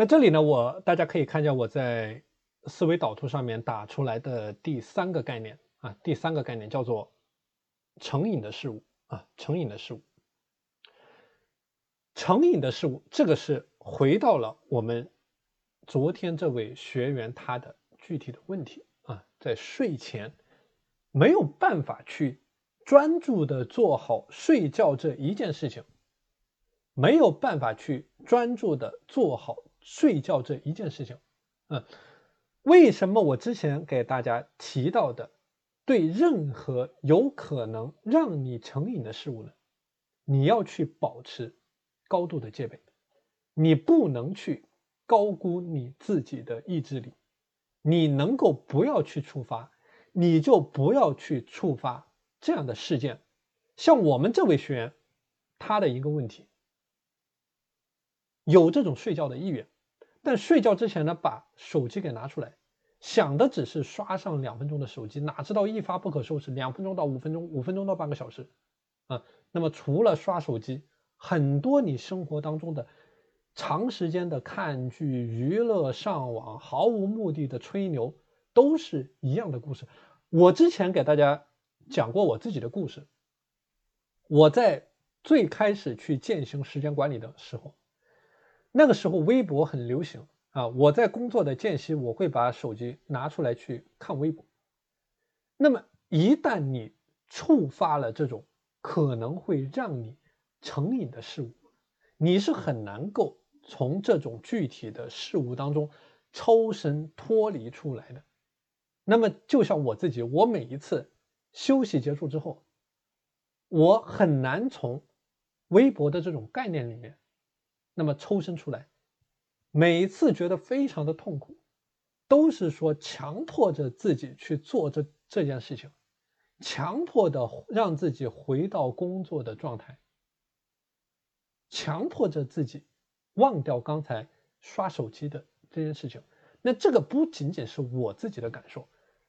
那这里呢，我大家可以看一下我在思维导图上面打出来的第三个概念啊，第三个概念叫做成瘾的事物啊，成瘾的事物，成瘾的事物，这个是回到了我们昨天这位学员他的具体的问题啊，在睡前没有办法去专注的做好睡觉这一件事情，没有办法去专注的做好。睡觉这一件事情，嗯，为什么我之前给大家提到的，对任何有可能让你成瘾的事物呢，你要去保持高度的戒备，你不能去高估你自己的意志力，你能够不要去触发，你就不要去触发这样的事件。像我们这位学员，他的一个问题，有这种睡觉的意愿。但睡觉之前呢，把手机给拿出来，想的只是刷上两分钟的手机，哪知道一发不可收拾，两分钟到五分钟，五分钟到半个小时，啊，那么除了刷手机，很多你生活当中的长时间的看剧、娱乐、上网、毫无目的的吹牛，都是一样的故事。我之前给大家讲过我自己的故事，我在最开始去践行时间管理的时候。那个时候微博很流行啊，我在工作的间隙，我会把手机拿出来去看微博。那么一旦你触发了这种可能会让你成瘾的事物，你是很难够从这种具体的事物当中抽身脱离出来的。那么就像我自己，我每一次休息结束之后，我很难从微博的这种概念里面。那么抽身出来，每一次觉得非常的痛苦，都是说强迫着自己去做这这件事情，强迫的让自己回到工作的状态，强迫着自己忘掉刚才刷手机的这件事情。那这个不仅仅是我自己的感受，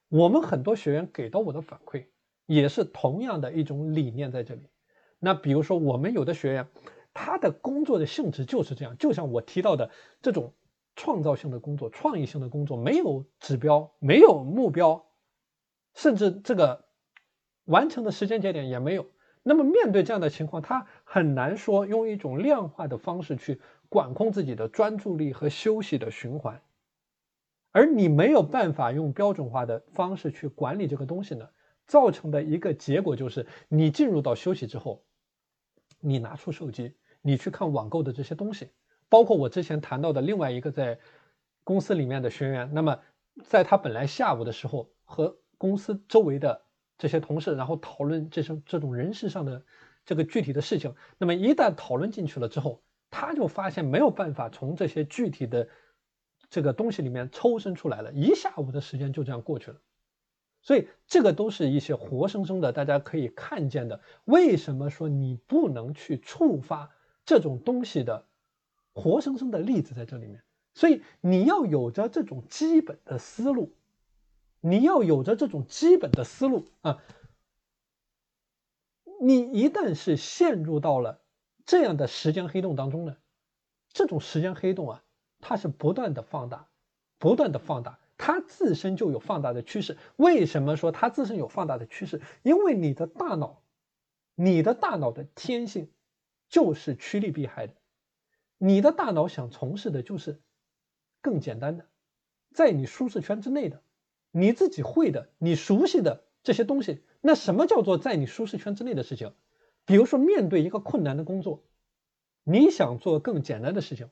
我们很多学员给到我的反馈也是同样的一种理念在这里。那比如说我们有的学员。他的工作的性质就是这样，就像我提到的这种创造性的工作、创意性的工作，没有指标，没有目标，甚至这个完成的时间节点也没有。那么面对这样的情况，他很难说用一种量化的方式去管控自己的专注力和休息的循环。而你没有办法用标准化的方式去管理这个东西呢，造成的一个结果就是，你进入到休息之后，你拿出手机。你去看网购的这些东西，包括我之前谈到的另外一个在公司里面的学员，那么在他本来下午的时候和公司周围的这些同事，然后讨论这种这种人事上的这个具体的事情，那么一旦讨论进去了之后，他就发现没有办法从这些具体的这个东西里面抽身出来了，一下午的时间就这样过去了。所以这个都是一些活生生的，大家可以看见的。为什么说你不能去触发？这种东西的活生生的例子在这里面，所以你要有着这种基本的思路，你要有着这种基本的思路啊！你一旦是陷入到了这样的时间黑洞当中呢，这种时间黑洞啊，它是不断的放大，不断的放大，它自身就有放大的趋势。为什么说它自身有放大的趋势？因为你的大脑，你的大脑的天性。就是趋利避害的，你的大脑想从事的就是更简单的，在你舒适圈之内的，你自己会的、你熟悉的这些东西。那什么叫做在你舒适圈之内的事情？比如说，面对一个困难的工作，你想做更简单的事情；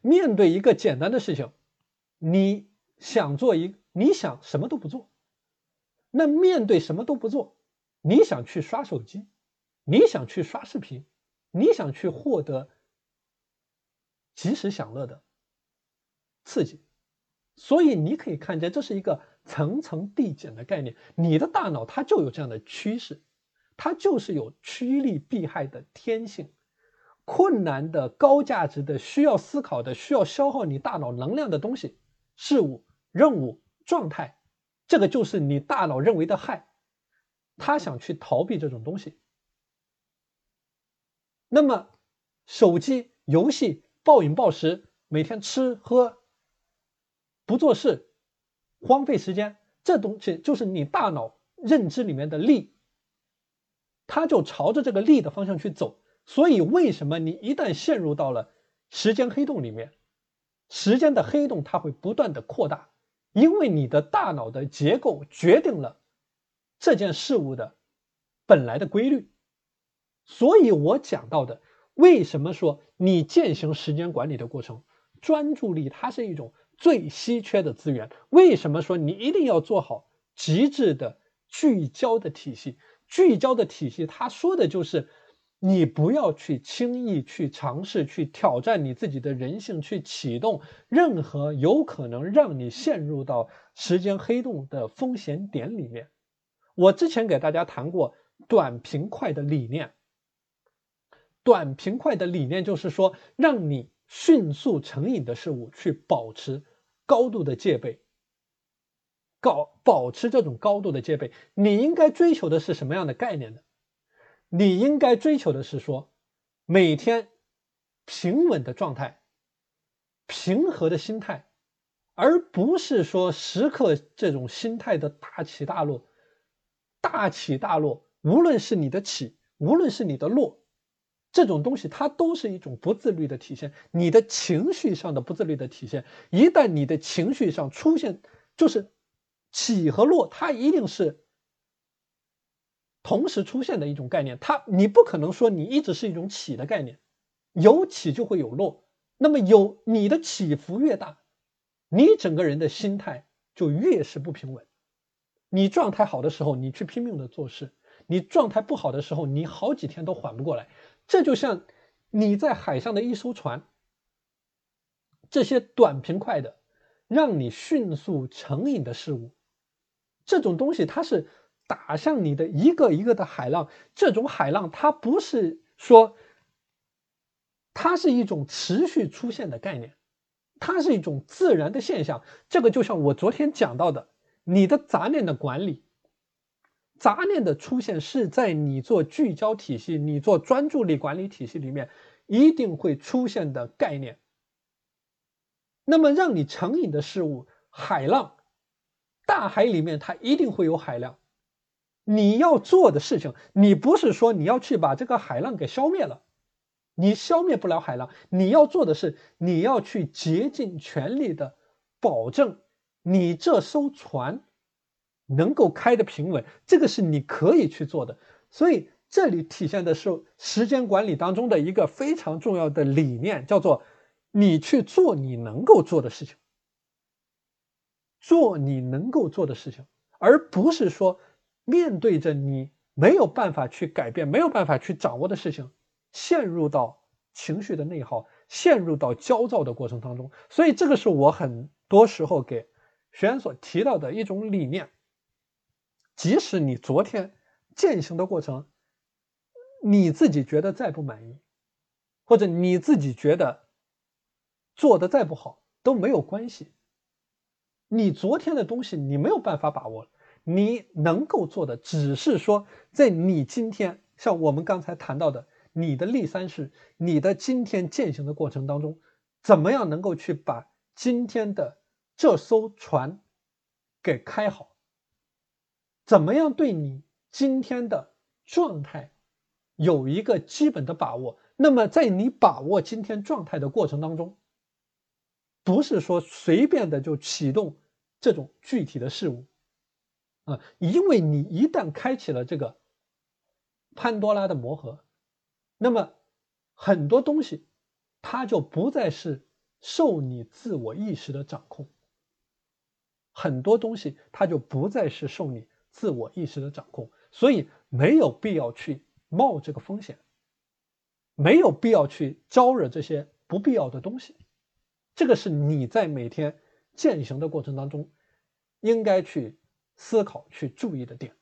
面对一个简单的事情，你想做一你想什么都不做。那面对什么都不做，你想去刷手机。你想去刷视频，你想去获得及时享乐的刺激，所以你可以看见这是一个层层递减的概念。你的大脑它就有这样的趋势，它就是有趋利避害的天性。困难的、高价值的、需要思考的、需要消耗你大脑能量的东西、事物、任务、状态，这个就是你大脑认为的害。他想去逃避这种东西。那么，手机、游戏、暴饮暴食、每天吃喝不做事，荒废时间，这东西就是你大脑认知里面的力，它就朝着这个力的方向去走。所以，为什么你一旦陷入到了时间黑洞里面，时间的黑洞它会不断的扩大，因为你的大脑的结构决定了这件事物的本来的规律。所以我讲到的，为什么说你践行时间管理的过程，专注力它是一种最稀缺的资源？为什么说你一定要做好极致的聚焦的体系？聚焦的体系，它说的就是。你不要去轻易去尝试去挑战你自己的人性，去启动任何有可能让你陷入到时间黑洞的风险点里面。我之前给大家谈过短平快的理念，短平快的理念就是说，让你迅速成瘾的事物去保持高度的戒备，高保持这种高度的戒备，你应该追求的是什么样的概念呢？你应该追求的是说，每天平稳的状态，平和的心态，而不是说时刻这种心态的大起大落。大起大落，无论是你的起，无论是你的落，这种东西它都是一种不自律的体现。你的情绪上的不自律的体现，一旦你的情绪上出现就是起和落，它一定是。同时出现的一种概念，它你不可能说你一直是一种起的概念，有起就会有落，那么有你的起伏越大，你整个人的心态就越是不平稳。你状态好的时候，你去拼命的做事；你状态不好的时候，你好几天都缓不过来。这就像你在海上的一艘船，这些短平快的，让你迅速成瘾的事物，这种东西它是。打向你的一个一个的海浪，这种海浪它不是说，它是一种持续出现的概念，它是一种自然的现象。这个就像我昨天讲到的，你的杂念的管理，杂念的出现是在你做聚焦体系、你做专注力管理体系里面一定会出现的概念。那么让你成瘾的事物，海浪，大海里面它一定会有海浪。你要做的事情，你不是说你要去把这个海浪给消灭了，你消灭不了海浪。你要做的是，你要去竭尽全力的保证你这艘船能够开得平稳。这个是你可以去做的。所以这里体现的是时间管理当中的一个非常重要的理念，叫做你去做你能够做的事情，做你能够做的事情，而不是说。面对着你没有办法去改变、没有办法去掌握的事情，陷入到情绪的内耗、陷入到焦躁的过程当中。所以，这个是我很多时候给学员所提到的一种理念。即使你昨天践行的过程，你自己觉得再不满意，或者你自己觉得做的再不好都没有关系。你昨天的东西，你没有办法把握。你能够做的，只是说，在你今天像我们刚才谈到的，你的立三式，你的今天践行的过程当中，怎么样能够去把今天的这艘船给开好？怎么样对你今天的状态有一个基本的把握？那么在你把握今天状态的过程当中，不是说随便的就启动这种具体的事物。啊，因为你一旦开启了这个潘多拉的魔盒，那么很多东西它就不再是受你自我意识的掌控，很多东西它就不再是受你自我意识的掌控，所以没有必要去冒这个风险，没有必要去招惹这些不必要的东西，这个是你在每天践行的过程当中应该去。思考去注意的点。